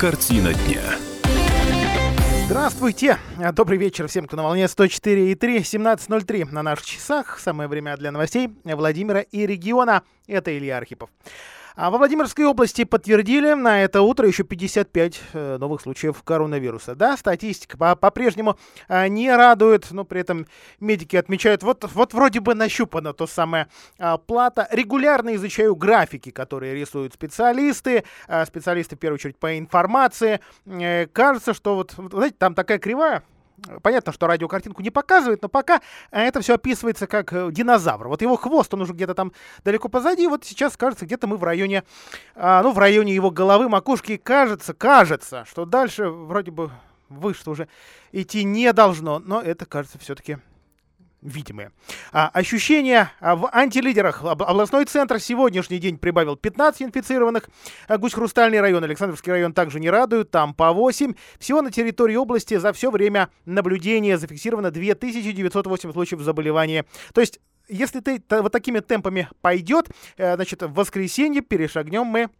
Картина дня. Здравствуйте! Добрый вечер всем, кто на волне 104,3, 17.03 на наших часах. Самое время для новостей Владимира и региона. Это Илья Архипов. А во Владимирской области подтвердили на это утро еще 55 э, новых случаев коронавируса. Да, статистика по-прежнему э, не радует, но при этом медики отмечают, вот, вот вроде бы нащупана то самое э, плата. Регулярно изучаю графики, которые рисуют специалисты, э, специалисты в первую очередь по информации. Э, кажется, что вот, знаете, там такая кривая, Понятно, что радиокартинку не показывает, но пока э, это все описывается как э, динозавр. Вот его хвост, он уже где-то там далеко позади. Вот сейчас кажется, где-то мы в районе, а, ну, в районе его головы, макушки. кажется, кажется, что дальше вроде бы выше уже идти не должно. Но это, кажется, все-таки видимые. А, ощущения а, в антилидерах. Областной центр сегодняшний день прибавил 15 инфицированных. А, Гусь-Хрустальный район, Александровский район также не радуют, там по 8. Всего на территории области за все время наблюдения зафиксировано 2908 случаев заболевания. То есть, если ты вот такими темпами пойдет, э, значит, в воскресенье перешагнем мы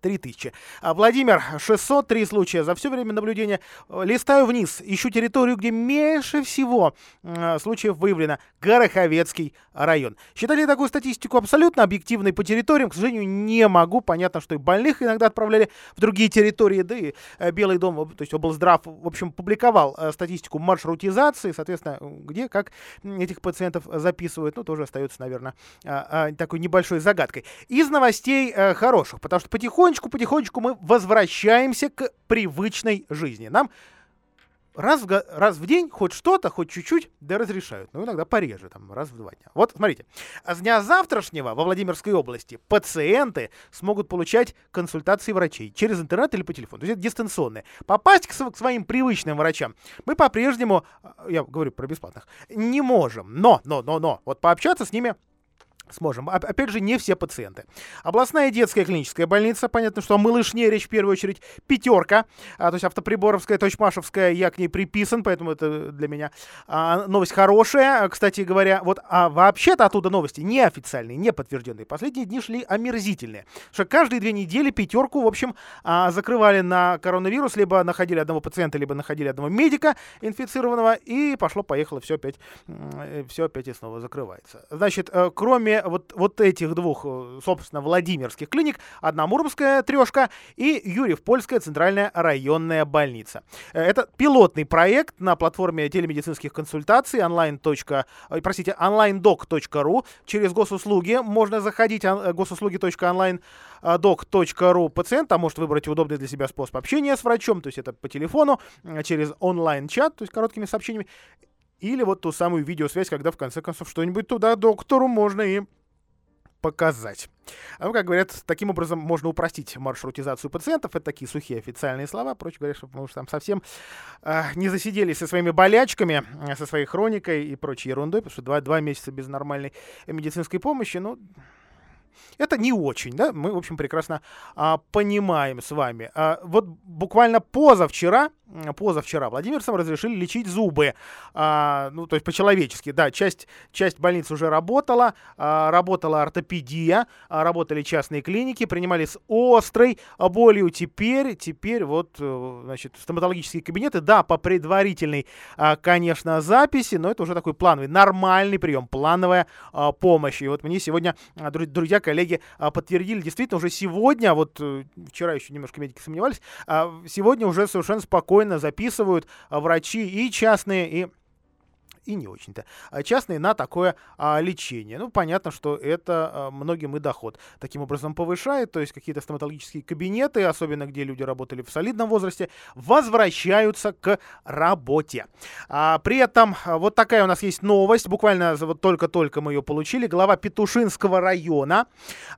3000. А, Владимир, 603 случая за все время наблюдения. Листаю вниз, ищу территорию, где меньше всего э, случаев выявлено. Гороховецкий район. Считали такую статистику абсолютно объективной по территориям? К сожалению, не могу. Понятно, что и больных иногда отправляли в другие территории, да и э, Белый дом, то есть облздрав, в общем, публиковал э, статистику маршрутизации, соответственно, где, как этих пациентов записывают, ну, тоже остается, наверное, э, э, такой небольшой загадкой. Из новостей э, хороших, потому что потихоньку потихонечку-потихонечку мы возвращаемся к привычной жизни. Нам раз в, раз в день хоть что-то, хоть чуть-чуть, да разрешают. Ну, иногда пореже, там, раз в два дня. Вот, смотрите. С дня завтрашнего во Владимирской области пациенты смогут получать консультации врачей через интернет или по телефону. То есть это дистанционные. Попасть к, к своим привычным врачам мы по-прежнему, а, я говорю про бесплатных, не можем. Но, но, но, но, вот пообщаться с ними сможем. Опять же, не все пациенты. Областная детская клиническая больница, понятно, что о малышне речь в первую очередь пятерка, а, то есть автоприборовская, точмашевская, я к ней приписан, поэтому это для меня а, новость хорошая, кстати говоря. Вот, а вообще-то оттуда новости неофициальные, не подтвержденные. Последние дни шли омерзительные, что каждые две недели пятерку, в общем, а, закрывали на коронавирус, либо находили одного пациента, либо находили одного медика инфицированного, и пошло-поехало, все опять, э, все опять и снова закрывается. Значит, э, вот, вот этих двух, э, собственно, Владимирских клиник, одна Муромская трешка и Юрьев Польская центральная районная больница. Э, это пилотный проект на платформе телемедицинских консультаций онлайн. Э, простите, onlinedoc.ru. Через госуслуги можно заходить госуслуги.онлайн doc.ru пациент, а может выбрать удобный для себя способ общения с врачом, то есть это по телефону, через онлайн-чат, то есть короткими сообщениями, или вот ту самую видеосвязь, когда в конце концов что-нибудь туда доктору можно и показать. Ну, как говорят, таким образом можно упростить маршрутизацию пациентов. Это такие сухие официальные слова. Проще говоря, чтобы мы уж там совсем э, не засиделись со своими болячками, со своей хроникой и прочей ерундой, потому что два, два месяца без нормальной медицинской помощи, ну, это не очень, да, мы, в общем, прекрасно а, понимаем с вами. А, вот буквально позавчера, позавчера Владимирцам разрешили лечить зубы, а, ну, то есть по-человечески, да, часть, часть больниц уже работала, а, работала ортопедия, а, работали частные клиники, принимали с острой болью, теперь, теперь вот, э, значит, стоматологические кабинеты, да, по предварительной, а, конечно, записи, но это уже такой плановый, нормальный прием, плановая а, помощь. И вот мне сегодня, а, друзья, коллеги а, подтвердили, действительно, уже сегодня, вот э, вчера еще немножко медики сомневались, а, сегодня уже совершенно спокойно записывают а, врачи и частные, и и не очень-то а частные на такое а, лечение. Ну, понятно, что это а, многим и доход таким образом повышает, то есть какие-то стоматологические кабинеты, особенно где люди работали в солидном возрасте, возвращаются к работе. А, при этом а, вот такая у нас есть новость, буквально вот только-только мы ее получили. Глава Петушинского района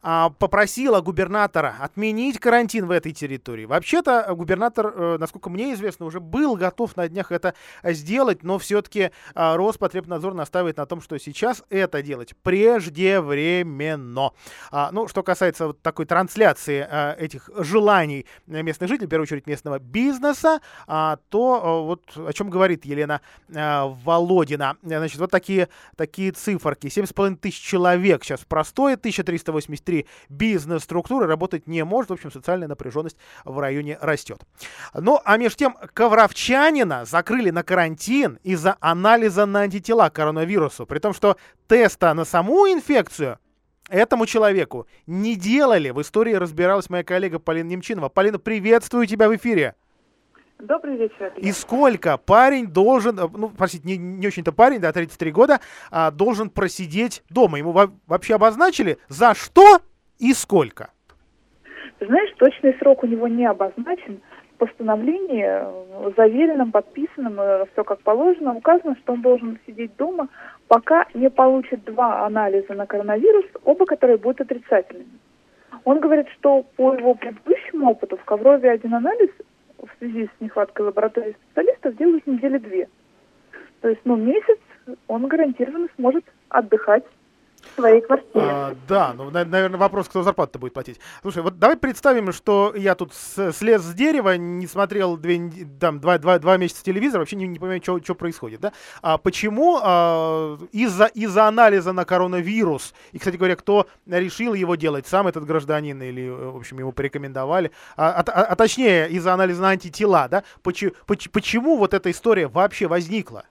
а, попросила губернатора отменить карантин в этой территории. Вообще-то губернатор, а, насколько мне известно, уже был готов на днях это сделать, но все-таки а, Роспотребнадзор настаивает на том, что сейчас это делать преждевременно. А, ну, что касается вот такой трансляции а, этих желаний местных жителей, в первую очередь местного бизнеса, а, то а, вот о чем говорит Елена а, Володина. Значит, вот такие, такие циферки. 7,5 тысяч человек сейчас простое, 1383 бизнес-структуры работать не может. В общем, социальная напряженность в районе растет. Ну, а между тем, ковровчанина закрыли на карантин из-за анализа на антитела к коронавирусу, при том, что теста на саму инфекцию этому человеку не делали. В истории разбиралась моя коллега Полина Немчинова. Полина, приветствую тебя в эфире. Добрый вечер. И сколько парень должен, э, ну, простите, не, не очень-то парень, да, 33 года, а, должен просидеть дома? Ему во- вообще обозначили, за что и сколько? знаешь, точный срок у него не обозначен. Постановлении, э, заверенном, подписанном, э, все как положено, указано, что он должен сидеть дома, пока не получит два анализа на коронавирус, оба которые будут отрицательными. Он говорит, что по его предыдущему опыту в Коврове один анализ в связи с нехваткой лаборатории специалистов делают недели две. То есть, ну, месяц он гарантированно сможет отдыхать своей квартире. А, да, ну, на- наверное, вопрос, кто зарплату будет платить. Слушай, вот давай представим, что я тут слез с дерева, не смотрел две, там, два, два, два месяца телевизор, вообще не, не понимаю, что происходит, да? А почему а, из-за из анализа на коронавирус, и, кстати говоря, кто решил его делать, сам этот гражданин или, э, в общем, ему порекомендовали, а, а- а- а точнее, из-за анализа на антитела, да? Почему, почему вот эта история вообще возникла?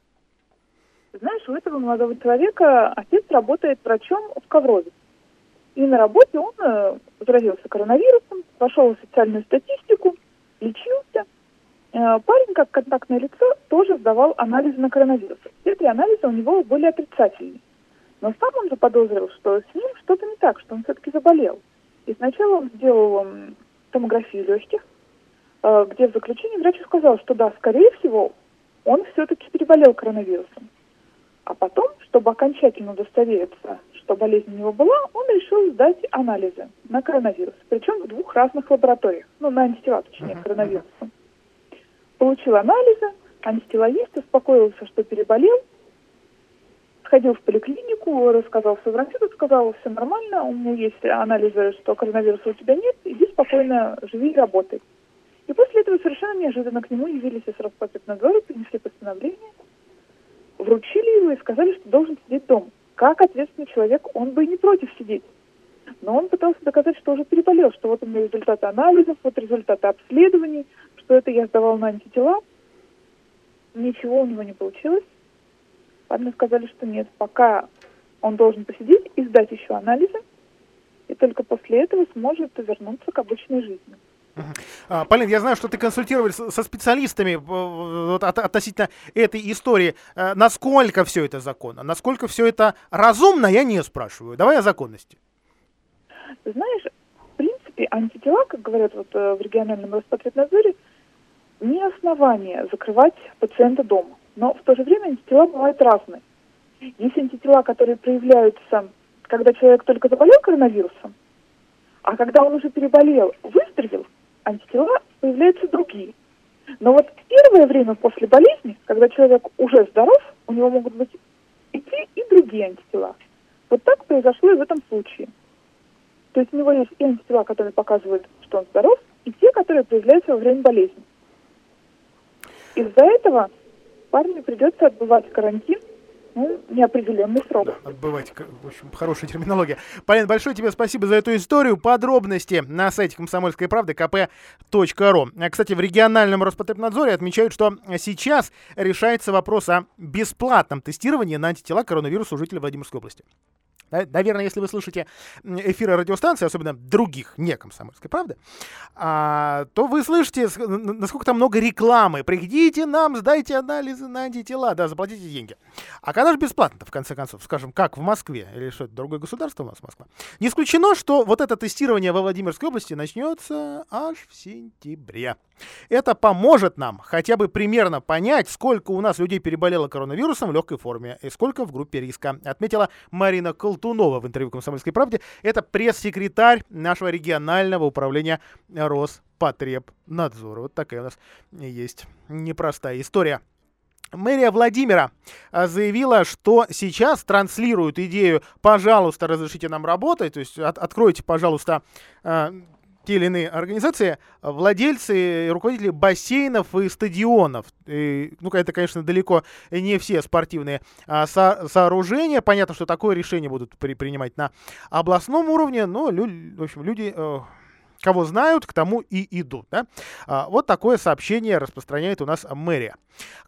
Знаешь, у этого молодого человека отец работает врачом в Коврове. И на работе он э, заразился коронавирусом, пошел в социальную статистику, лечился. Э, парень, как контактное лицо, тоже сдавал анализы на коронавирус. Все три анализа у него были отрицательные. Но сам он заподозрил, что с ним что-то не так, что он все-таки заболел. И сначала он сделал томографию легких, э, где в заключении врач сказал, что да, скорее всего, он все-таки переболел коронавирусом. А потом, чтобы окончательно удостовериться, что болезнь у него была, он решил сдать анализы на коронавирус. Причем в двух разных лабораториях. Ну, на антитела, точнее, коронавирусом. Получил анализы, антитела есть, успокоился, что переболел. Сходил в поликлинику, рассказал все врачу, тот сказал, все нормально, у меня есть анализы, что коронавируса у тебя нет, иди спокойно, живи и работай. И после этого совершенно неожиданно к нему явились из Роспотребнадзора, принесли постановление, вручили его и сказали, что должен сидеть дома. Как ответственный человек, он бы и не против сидеть. Но он пытался доказать, что уже переболел, что вот у меня результаты анализов, вот результаты обследований, что это я сдавал на антитела. Ничего у него не получилось. Парни сказали, что нет, пока он должен посидеть и сдать еще анализы, и только после этого сможет вернуться к обычной жизни. А, Полин, я знаю, что ты консультировались со специалистами вот, от- относительно этой истории. Э, Насколько все это законно? Насколько все это разумно, я не спрашиваю. Давай о законности. Знаешь, в принципе, антитела, как говорят вот э, в региональном Роспотребнадзоре, не основание закрывать пациента дома. Но в то же время антитела бывают разные. Есть антитела, которые проявляются, когда человек только заболел коронавирусом, а когда он уже переболел, выздоровел, антитела появляются другие. Но вот в первое время после болезни, когда человек уже здоров, у него могут быть и те, и другие антитела. Вот так произошло и в этом случае. То есть у него есть и антитела, которые показывают, что он здоров, и те, которые появляются во время болезни. Из-за этого парню придется отбывать карантин ну, неопределенный срок. Да, отбывать, в общем, хорошая терминология. Полин, большое тебе спасибо за эту историю. Подробности на сайте комсомольской правды kp.ru. А, Кстати, в региональном Роспотребнадзоре отмечают, что сейчас решается вопрос о бесплатном тестировании на антитела к коронавирусу у жителей Владимирской области. Наверное, если вы слушаете м, эфиры радиостанции, особенно других, не комсомольской правды, а, то вы слышите, насколько там много рекламы. Приходите нам, сдайте анализы на антитела, да, заплатите деньги. А когда же бесплатно-то, в конце концов, скажем, как в Москве, или что, это другое государство у нас Москва? Не исключено, что вот это тестирование во Владимирской области начнется аж в сентябре. Это поможет нам хотя бы примерно понять, сколько у нас людей переболело коронавирусом в легкой форме и сколько в группе риска, отметила Марина Колтунова в интервью «Комсомольской правде». Это пресс-секретарь нашего регионального управления Роспотребнадзора. Вот такая у нас есть непростая история. Мэрия Владимира заявила, что сейчас транслируют идею «пожалуйста, разрешите нам работать», то есть от, откройте, пожалуйста, те или иные организации, владельцы руководители бассейнов и стадионов. И, ну, это, конечно, далеко не все спортивные а, со сооружения. Понятно, что такое решение будут при принимать на областном уровне, но, лю в общем, люди... Э кого знают, к тому и идут. Да? А, вот такое сообщение распространяет у нас мэрия.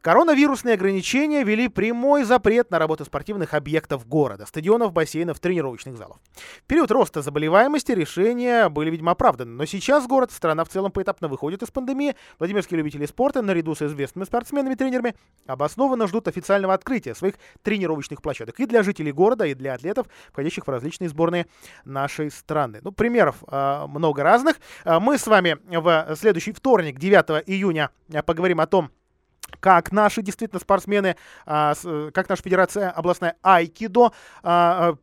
Коронавирусные ограничения вели прямой запрет на работу спортивных объектов города, стадионов, бассейнов, тренировочных залов. В период роста заболеваемости решения были, видимо, оправданы. Но сейчас город, страна в целом поэтапно выходит из пандемии. Владимирские любители спорта, наряду с известными спортсменами и тренерами, обоснованно ждут официального открытия своих тренировочных площадок и для жителей города, и для атлетов, входящих в различные сборные нашей страны. Ну, примеров э, много разных. А, мы с вами в следующий вторник, 9 июня, поговорим о том, как наши действительно спортсмены, а, как наша федерация областная Айкидо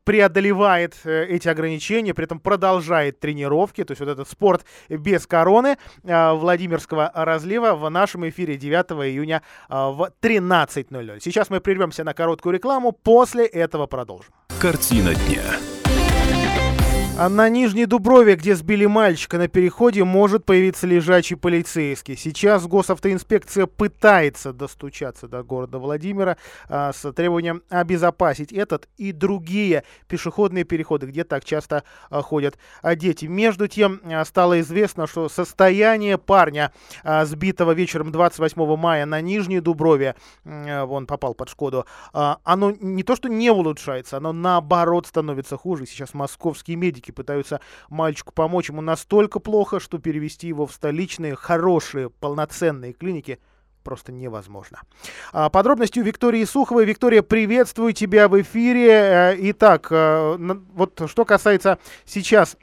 преодолевает э, эти ограничения, при этом продолжает тренировки, то есть вот этот спорт без короны Владимирского разлива в нашем эфире 9 июня в 13.00. Сейчас мы прервемся на короткую рекламу, после этого продолжим. Картина дня. А на Нижней Дуброве, где сбили мальчика на переходе, может появиться лежачий полицейский. Сейчас госавтоинспекция пытается достучаться до города Владимира а, с требованием обезопасить этот и другие пешеходные переходы, где так часто а, ходят а, дети. Между тем а, стало известно, что состояние парня, а, сбитого вечером 28 мая на Нижней Дуброве, а, он попал под Шкоду, а, оно не то что не улучшается, оно наоборот становится хуже. Сейчас московские медики медики пытаются мальчику помочь. Ему настолько плохо, что перевести его в столичные хорошие полноценные клиники просто невозможно. А, подробности у Виктории Суховой. Виктория, приветствую тебя в эфире. Э, итак, э, вот что касается сейчас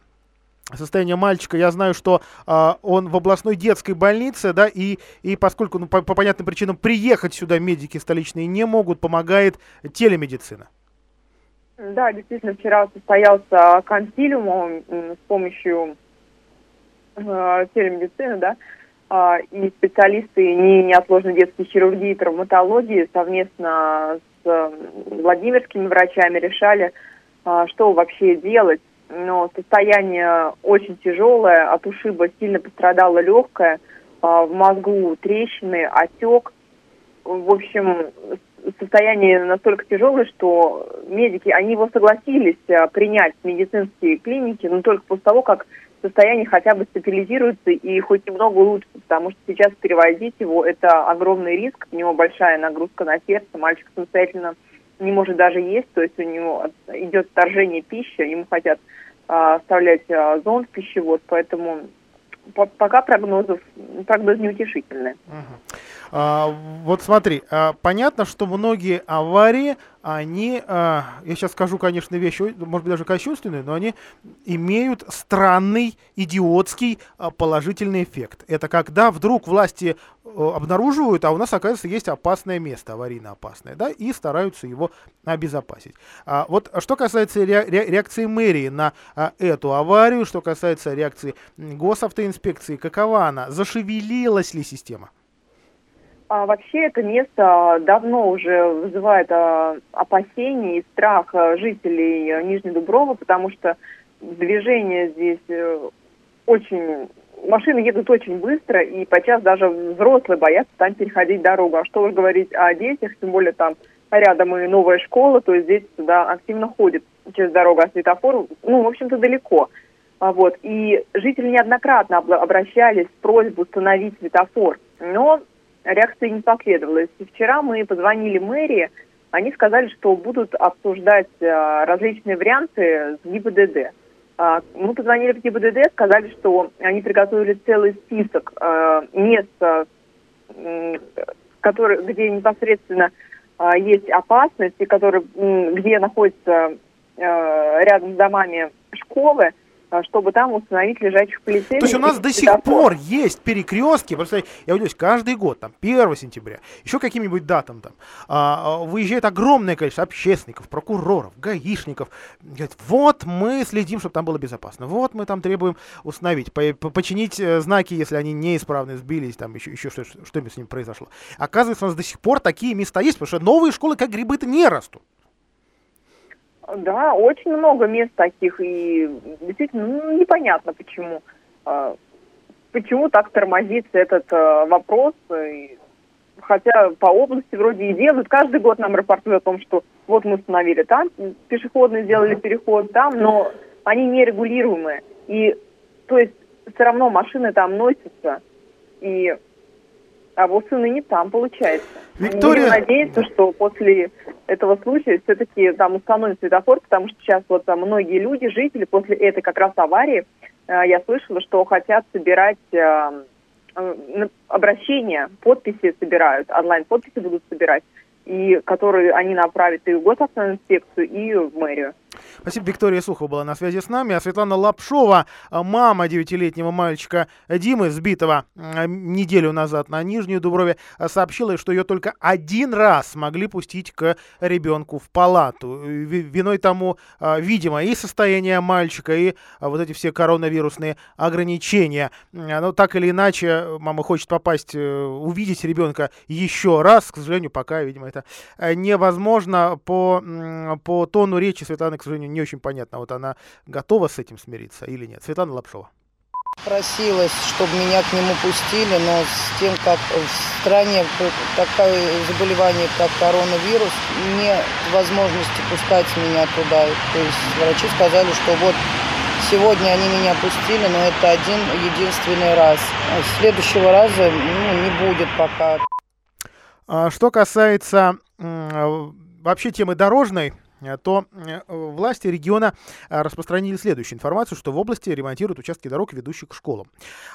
состояния мальчика. Я знаю, что э, он в областной детской больнице, да, и, и поскольку ну, по, по понятным причинам приехать сюда медики столичные не могут, помогает телемедицина. Да, действительно, вчера состоялся консилиум с помощью э, телемедицины, да, э, и специалисты не неотложной детской хирургии и травматологии совместно с э, владимирскими врачами решали, э, что вообще делать. Но состояние очень тяжелое, от ушиба сильно пострадала легкая, э, в мозгу трещины, отек. В общем, состояние настолько тяжелое, что медики, они его согласились э, принять в медицинские клиники, но только после того, как состояние хотя бы стабилизируется и хоть немного улучшится, потому что сейчас перевозить его – это огромный риск, у него большая нагрузка на сердце, мальчик самостоятельно не может даже есть, то есть у него идет вторжение пищи, ему хотят э, вставлять э, зонд в пищевод, поэтому по пока прогнозов, прогноз неутешительный. Uh-huh. А, вот смотри, а, понятно, что многие аварии, они, а, я сейчас скажу, конечно, вещи, может быть, даже кощунственные, но они имеют странный, идиотский положительный эффект. Это когда вдруг власти обнаруживают, а у нас, оказывается, есть опасное место, аварийно опасное, да, и стараются его обезопасить. Вот что касается ре, ре, реакции мэрии на эту аварию, что касается реакции госавтоинспекции, какова она? Зашевелилась ли система? А вообще это место давно уже вызывает а, опасения и страх а, жителей а, Нижней Дубровы, потому что движение здесь э, очень... Машины едут очень быстро, и подчас даже взрослые боятся там переходить дорогу. А что уж говорить о детях, тем более там рядом и новая школа, то есть здесь сюда активно ходит через дорогу, а светофор, ну, в общем-то, далеко. А вот. И жители неоднократно обращались с просьбой установить светофор. Но реакции не последовало. И вчера мы позвонили мэрии, они сказали, что будут обсуждать а, различные варианты с ГИБДД. А, мы позвонили в ГИБДД, сказали, что они приготовили целый список а, мест, а, который, где непосредственно есть опасность, и который, где находятся рядом с домами школы, чтобы там установить лежачих полицейских. То есть у нас до сих пор есть перекрестки, просто я удивляюсь, каждый год, там, 1 сентября, еще каким-нибудь датам там, а, а, выезжает огромное количество общественников, прокуроров, гаишников, говорят, вот мы следим, чтобы там было безопасно, вот мы там требуем установить, по починить э, знаки, если они неисправны, сбились, там еще, еще что, что с ним произошло. Оказывается, у нас до сих пор такие места есть, потому что новые школы, как грибы-то, не растут. Да, очень много мест таких, и действительно ну, непонятно почему. А, почему так тормозится этот а, вопрос, и, хотя по области вроде и делают. Каждый год нам рапортуют о том, что вот мы установили там, пешеходный сделали переход там, но они нерегулируемые. И то есть все равно машины там носятся, и а вот сына не там, получается. Виктория... Будем надеяться, что после этого случая все-таки там установят светофор, потому что сейчас вот там многие люди, жители, после этой как раз аварии, э, я слышала, что хотят собирать э, э, обращения, подписи собирают, онлайн-подписи будут собирать, и которые они направят и в госавтоинспекцию, и в мэрию. Спасибо. Виктория Сухова была на связи с нами. А Светлана Лапшова, а, мама девятилетнего мальчика Димы, сбитого а, неделю назад на Нижнюю Дуброве, а, сообщила, что ее только один раз смогли пустить к ребенку в палату. Виной тому, видимо, и состояние мальчика, и вот эти все коронавирусные ограничения. Но так или иначе, мама хочет попасть, э, увидеть ребенка еще раз. К сожалению, пока, видимо, это э, невозможно. По, по тону речи Светланы, к сожалению, не очень понятно, вот она готова с этим смириться или нет. Светлана Лапшова. Просилась, чтобы меня к нему пустили, но с тем, как в стране такое заболевание, как коронавирус, нет возможности пускать меня туда. То есть врачи сказали, что вот сегодня они меня пустили, но это один единственный раз. Следующего раза ну, не будет пока. А что касается вообще темы дорожной, то э, власти региона э, распространили следующую информацию, что в области ремонтируют участки дорог, ведущих к школам.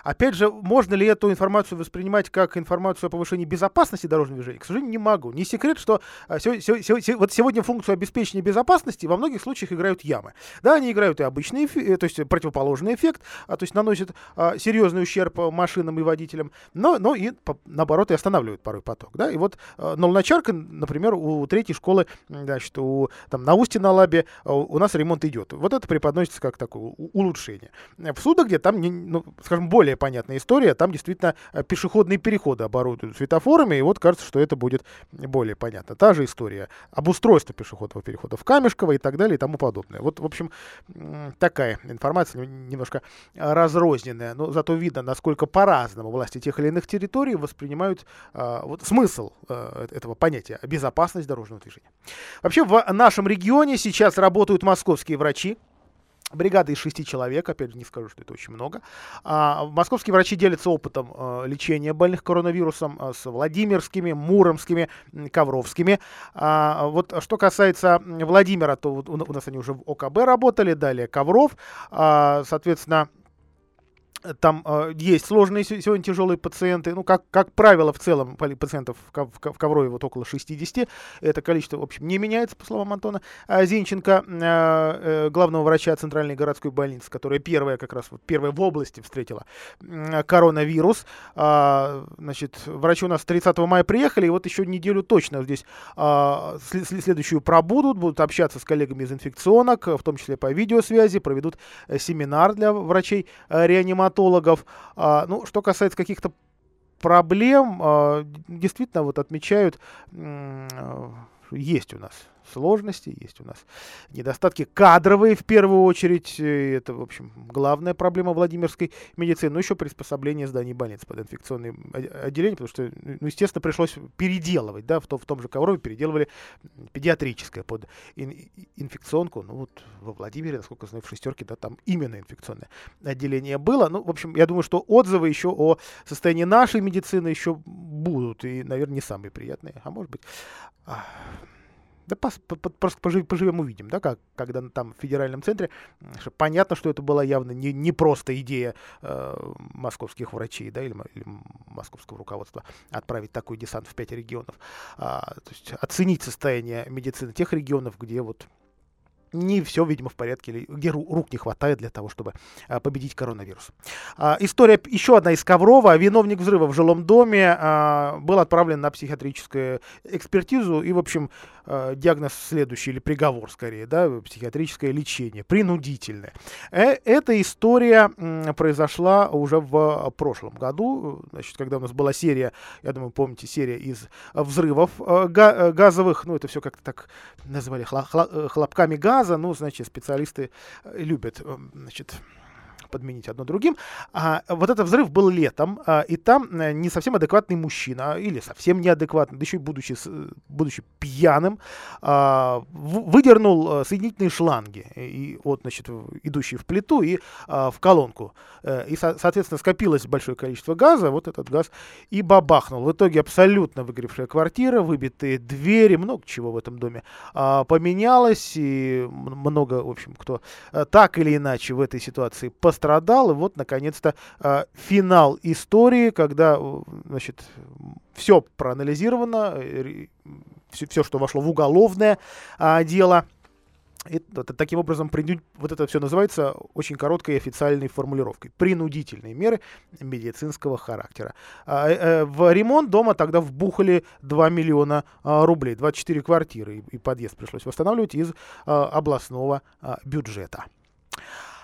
Опять же, можно ли эту информацию воспринимать как информацию о повышении безопасности дорожного движения? К сожалению, не могу. Не секрет, что вот сегодня функцию обеспечения безопасности во многих случаях играют ямы. Да, они играют и обычный, то есть противоположный эффект, а, то есть наносят а, серьезный ущерб машинам и водителям, но, но и наоборот и останавливают порой поток. Да? И вот Нолначарка, например, у третьей школы, значит, у там, на Устье на Лабе а, у нас ремонт идет. Вот это преподносится как такое улучшение. В судах, где там, ну, скажем, более понятная история, там действительно э, пешеходные переходы оборудуют светофорами, и вот кажется, что это будет более понятно. Та же история. Обустройство пешеходного перехода в Камешково и так далее и тому подобное. Вот, в общем, такая информация немножко разрозненная, но зато видно, насколько по-разному власти тех или иных территорий воспринимают а, вот смысл а, этого понятия безопасность дорожного движения. Вообще в нашем нашем регионе сейчас работают московские врачи. Бригада из шести человек, опять же, не скажу, что это очень много. А, московские врачи делятся опытом а, лечения больных коронавирусом а, с Владимирскими, Муромскими, Ковровскими. А, вот что касается Владимира, то вот у, у нас они уже в ОКБ работали, далее Ковров. А, соответственно, там э, есть сложные сегодня тяжелые пациенты. Ну, как, как правило, в целом пациентов в, Коврове вот около 60. Это количество, в общем, не меняется, по словам Антона а Зинченко, э, э, главного врача Центральной городской больницы, которая первая как раз, вот, первая в области встретила э, коронавирус. А, значит, врачи у нас 30 мая приехали, и вот еще неделю точно здесь а, следующую пробудут, будут общаться с коллегами из инфекционок, в том числе по видеосвязи, проведут э, семинар для врачей-реаниматоров стоматологов. А, ну, что касается каких-то проблем, а, действительно вот отмечают, есть у нас сложности, есть у нас недостатки кадровые в первую очередь. Это, в общем, главная проблема Владимирской медицины. Ну, еще приспособление зданий больниц под инфекционные отделения, потому что, ну, естественно, пришлось переделывать, да, в, том, в том же Коврове переделывали педиатрическое под ин, инфекционку. Ну, вот во Владимире, насколько знаю, в шестерке, да, там именно инфекционное отделение было. Ну, в общем, я думаю, что отзывы еще о состоянии нашей медицины еще будут, и, наверное, не самые приятные, а может быть... Да по, по, просто пожив, поживем увидим, да, как, когда там в федеральном центре, понятно, что это была явно не, не просто идея э, московских врачей, да, или, или московского руководства отправить такой десант в пять регионов, а, то есть оценить состояние медицины тех регионов, где вот не все, видимо, в порядке, или где рук не хватает для того, чтобы а, победить коронавирус. А, история еще одна из Коврова. Виновник взрыва в жилом доме а, был отправлен на психиатрическую экспертизу, и, в общем, а, диагноз следующий, или приговор, скорее, да, психиатрическое лечение, принудительное. Э, эта история произошла уже в прошлом году, значит, когда у нас была серия, я думаю, помните, серия из взрывов э, га газовых, ну, это все как-то так называли хлопками газа, ну, значит, специалисты э, любят, э, значит, подменить одно другим. А, вот этот взрыв был летом, а, и там а, не совсем адекватный мужчина, или совсем неадекватный, да еще и будучи, будучи пьяным, а, выдернул а, соединительные шланги, и, вот, значит, идущие в плиту и а, в колонку. И, со, соответственно, скопилось большое количество газа, вот этот газ и бабахнул. В итоге абсолютно выгоревшая квартира, выбитые двери, много чего в этом доме а, поменялось, и много, в общем, кто так или иначе в этой ситуации пострадал. И вот, наконец-то, э, финал истории, когда, э, значит, все проанализировано, э, все, что вошло в уголовное а, дело. И таким образом, вот это все называется очень короткой официальной формулировкой. Принудительные меры медицинского характера. А, э, в ремонт дома тогда вбухали 2 миллиона а, рублей, 24 квартиры, и подъезд пришлось восстанавливать из областного бюджета.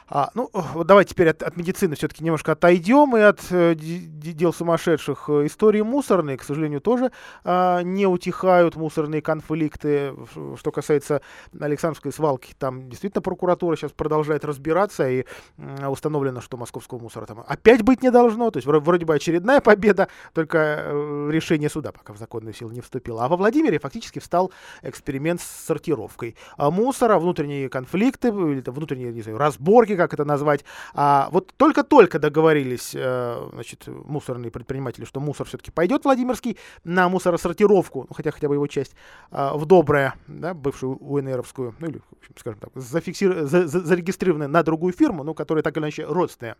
А, ну, вот давайте теперь от, от медицины все-таки немножко отойдем и от э, дел сумасшедших. Э, истории мусорные, к сожалению, тоже э, не утихают мусорные конфликты. Что касается Александровской свалки, там действительно прокуратура сейчас продолжает разбираться и э, установлено, что московского мусора там опять быть не должно. То есть вроде бы очередная победа, только э, решение суда пока в законную силу не вступило. А во Владимире фактически встал эксперимент с сортировкой а мусора, внутренние конфликты, или внутренние, не знаю, разборки, как это назвать. А, вот только-только договорились э, значит, мусорные предприниматели, что мусор все-таки пойдет Владимирский на мусоросортировку, ну, хотя хотя бы его часть, э, в Доброе, да, бывшую УНРовскую, ну или, скажем так, зафиксир... за, за, зарегистрированная на другую фирму, но которая так или иначе родственная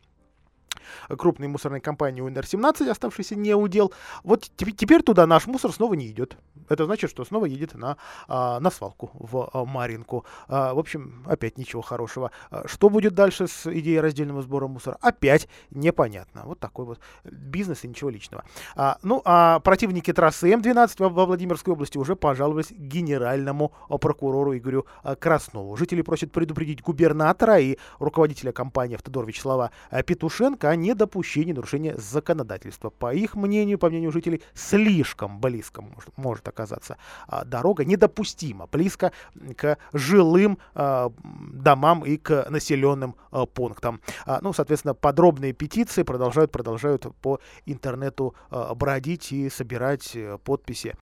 крупной мусорной компании УНР-17, оставшийся не удел. Вот теперь туда наш мусор снова не идет. Это значит, что снова едет на, а, на свалку в а, Маринку. А, в общем, опять ничего хорошего. Что будет дальше с идеей раздельного сбора мусора? Опять непонятно. Вот такой вот бизнес и ничего личного. Ну, а противники трассы М12 во Владимирской области уже пожаловались генеральному прокурору Игорю Краснову. Жители просят предупредить губернатора и руководителя компании «Автодор» Вячеслава Петушенко о недопущении нарушения законодательства. По их мнению, по мнению жителей, слишком близко может, может оказаться а, дорога, недопустимо близко к жилым а, домам и к населенным а, пунктам. Ну, соответственно, подробные петиции продолжают, продолжают по интернету бродить и собирать а, подписи